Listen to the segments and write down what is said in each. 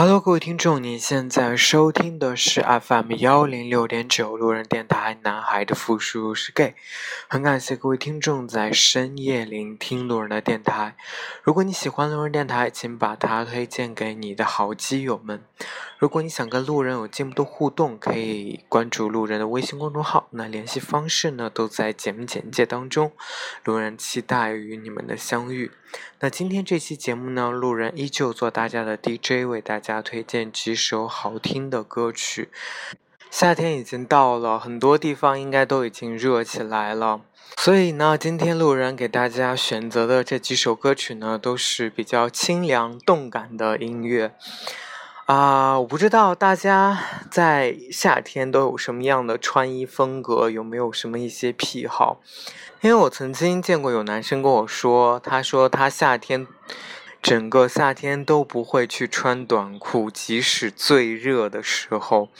Hello，各位听众，您现在收听的是 FM 幺零六点九路人电台。男孩的复数是 gay，很感谢各位听众在深夜聆听路人的电台。如果你喜欢路人电台，请把它推荐给你的好基友们。如果你想跟路人有进一步的互动，可以关注路人的微信公众号。那联系方式呢，都在节目简介当中。路人期待与你们的相遇。那今天这期节目呢，路人依旧做大家的 DJ，为大家推荐几首好听的歌曲。夏天已经到了，很多地方应该都已经热起来了。所以呢，今天路人给大家选择的这几首歌曲呢，都是比较清凉动感的音乐。啊，我不知道大家在夏天都有什么样的穿衣风格，有没有什么一些癖好？因为我曾经见过有男生跟我说，他说他夏天整个夏天都不会去穿短裤，即使最热的时候。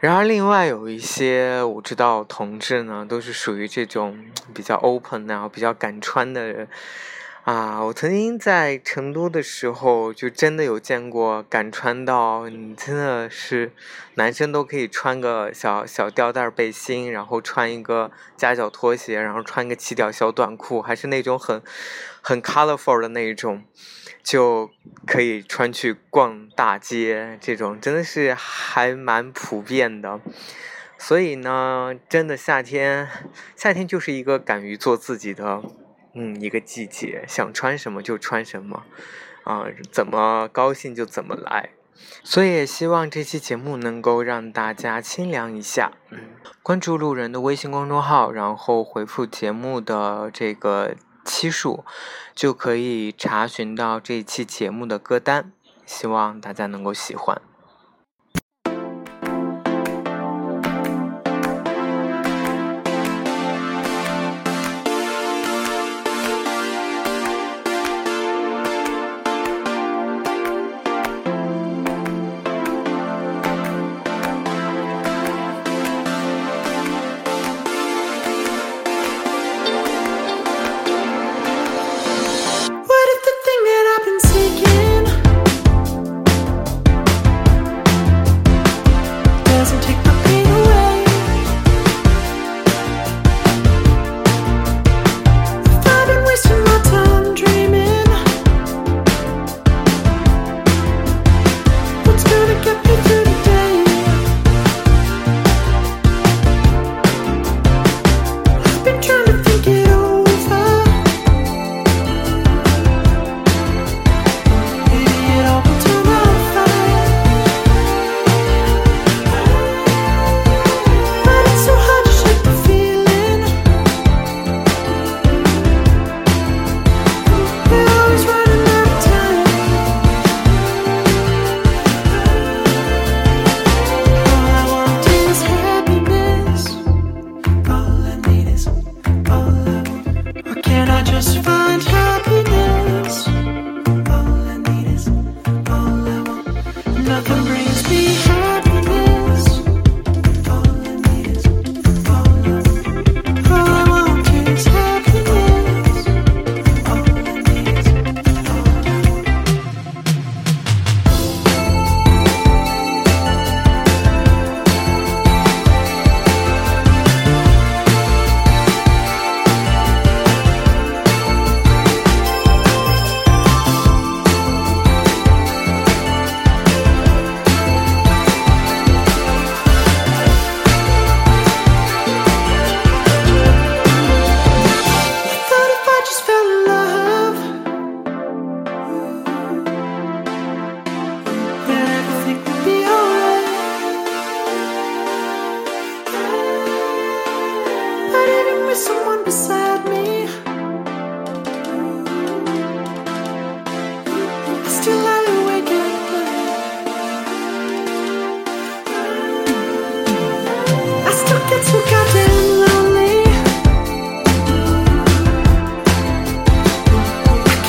然而，另外有一些我知道同志呢，都是属于这种比较 open 啊，比较敢穿的人。啊，我曾经在成都的时候，就真的有见过敢穿到你真的是男生都可以穿个小小吊带背心，然后穿一个夹脚拖鞋，然后穿个齐脚小短裤，还是那种很很 colorful 的那一种，就可以穿去逛大街，这种真的是还蛮普遍的。所以呢，真的夏天，夏天就是一个敢于做自己的。嗯，一个季节，想穿什么就穿什么，啊，怎么高兴就怎么来，所以也希望这期节目能够让大家清凉一下。嗯，关注路人的微信公众号，然后回复节目的这个期数，就可以查询到这期节目的歌单。希望大家能够喜欢。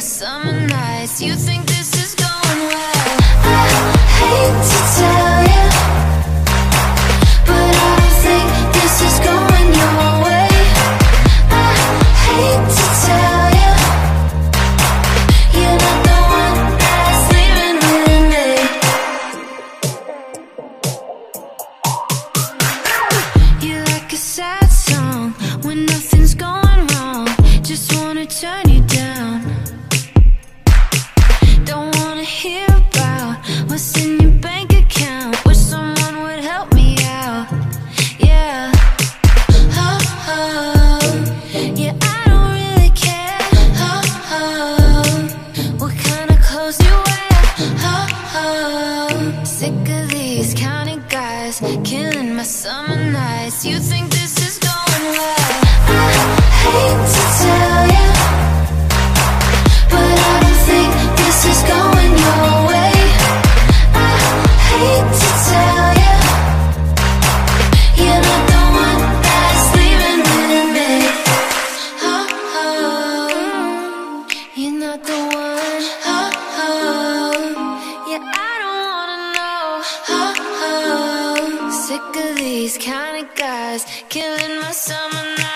summer nights, you think These kind of guys killing my summer nights. You think this these kind of guys killing my summer night.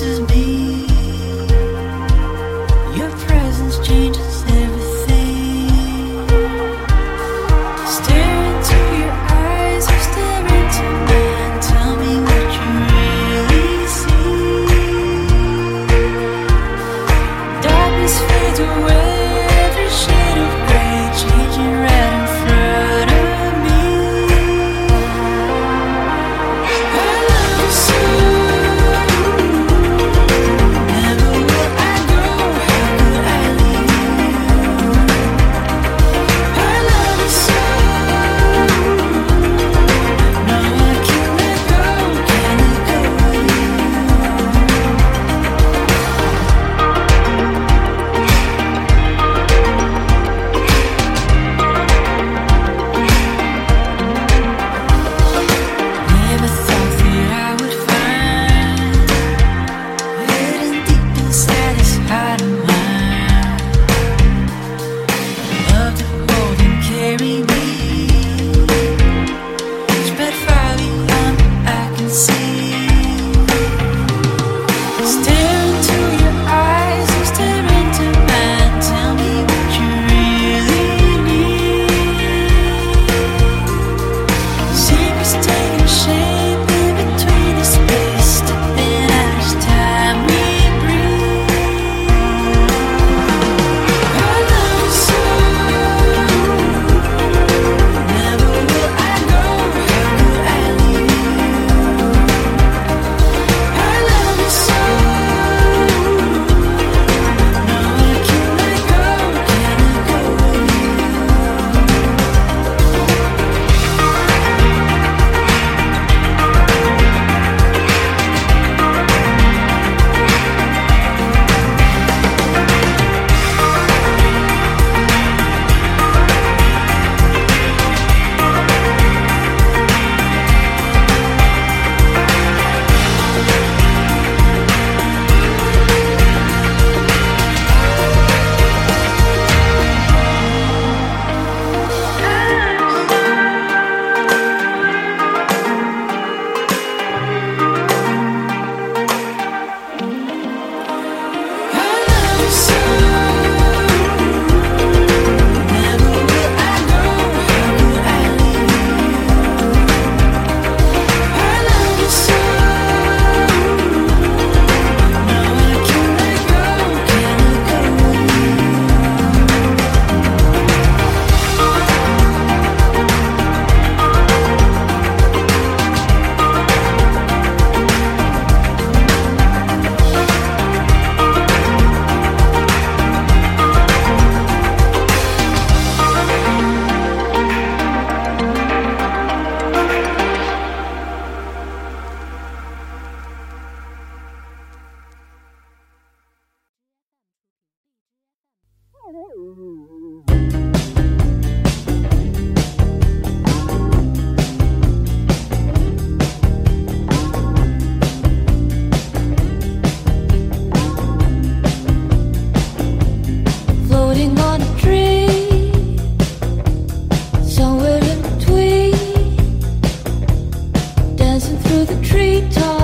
is me. treetop.